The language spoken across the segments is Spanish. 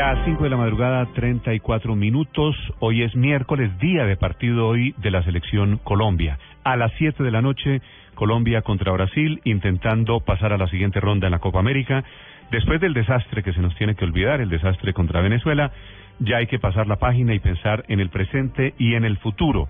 Las 5 de la madrugada, 34 minutos. Hoy es miércoles, día de partido hoy de la selección Colombia. A las 7 de la noche, Colombia contra Brasil, intentando pasar a la siguiente ronda en la Copa América. Después del desastre que se nos tiene que olvidar, el desastre contra Venezuela, ya hay que pasar la página y pensar en el presente y en el futuro.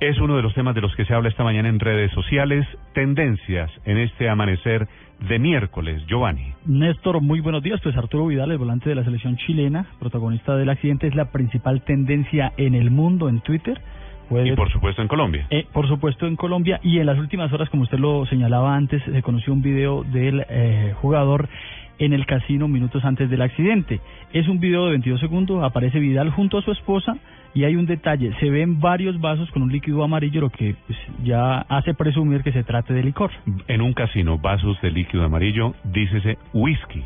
Es uno de los temas de los que se habla esta mañana en redes sociales, tendencias en este amanecer de miércoles. Giovanni. Néstor, muy buenos días. Pues Arturo Vidal, el volante de la selección chilena, protagonista del accidente, es la principal tendencia en el mundo en Twitter. y por supuesto en Colombia. Eh, por supuesto en Colombia. Y en las últimas horas, como usted lo señalaba antes, se conoció un video del eh, jugador en el casino minutos antes del accidente. Es un video de 22 segundos, aparece Vidal junto a su esposa y hay un detalle, se ven varios vasos con un líquido amarillo, lo que pues, ya hace presumir que se trate de licor. En un casino, vasos de líquido amarillo, dícese whisky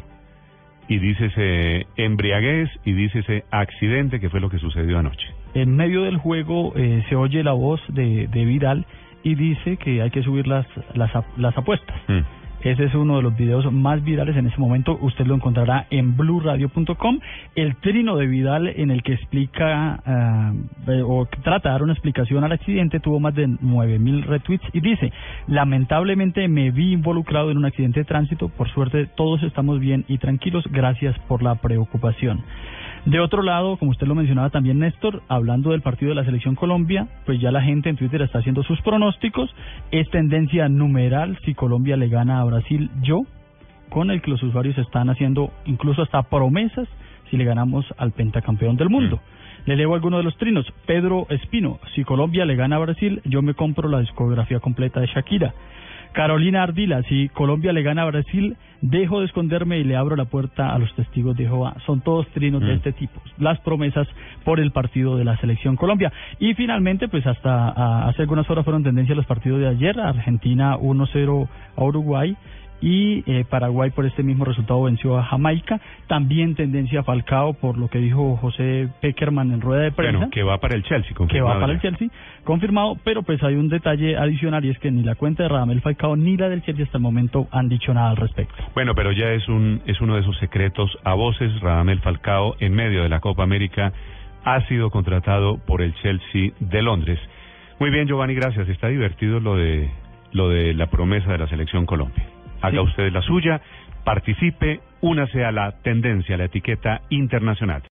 y dícese embriaguez y dícese accidente, que fue lo que sucedió anoche. En medio del juego eh, se oye la voz de, de Vidal y dice que hay que subir las, las, las apuestas. Mm. Ese es uno de los videos más virales en ese momento. Usted lo encontrará en blurradio.com. El trino de Vidal en el que explica eh, o trata de dar una explicación al accidente tuvo más de 9000 retweets y dice, lamentablemente me vi involucrado en un accidente de tránsito. Por suerte todos estamos bien y tranquilos. Gracias por la preocupación. De otro lado, como usted lo mencionaba también, Néstor, hablando del partido de la Selección Colombia, pues ya la gente en Twitter está haciendo sus pronósticos. Es tendencia numeral si Colombia le gana a Brasil, yo, con el que los usuarios están haciendo incluso hasta promesas si le ganamos al pentacampeón del mundo. Mm. Le leo algunos de los trinos. Pedro Espino, si Colombia le gana a Brasil, yo me compro la discografía completa de Shakira. Carolina Ardila, si Colombia le gana a Brasil, dejo de esconderme y le abro la puerta a los testigos de Jehová. Son todos trinos de mm. este tipo. Las promesas por el partido de la selección Colombia. Y finalmente, pues hasta hace algunas horas fueron tendencia los partidos de ayer. Argentina 1-0 a Uruguay y eh, Paraguay por este mismo resultado venció a Jamaica. También tendencia a Falcao por lo que dijo José Peckerman en rueda de prensa. Bueno, que va para el Chelsea, confirmado. Que va para el Chelsea, confirmado, pero pues hay un detalle adicional y es que ni la cuenta de Radamel Falcao ni la del Chelsea hasta el momento han dicho nada al respecto. Bueno, pero ya es un es uno de esos secretos a voces. Radamel Falcao en medio de la Copa América ha sido contratado por el Chelsea de Londres. Muy bien, Giovanni, gracias. Está divertido lo de lo de la promesa de la selección Colombia haga usted la suya, participe, únase a la tendencia, a la etiqueta internacional.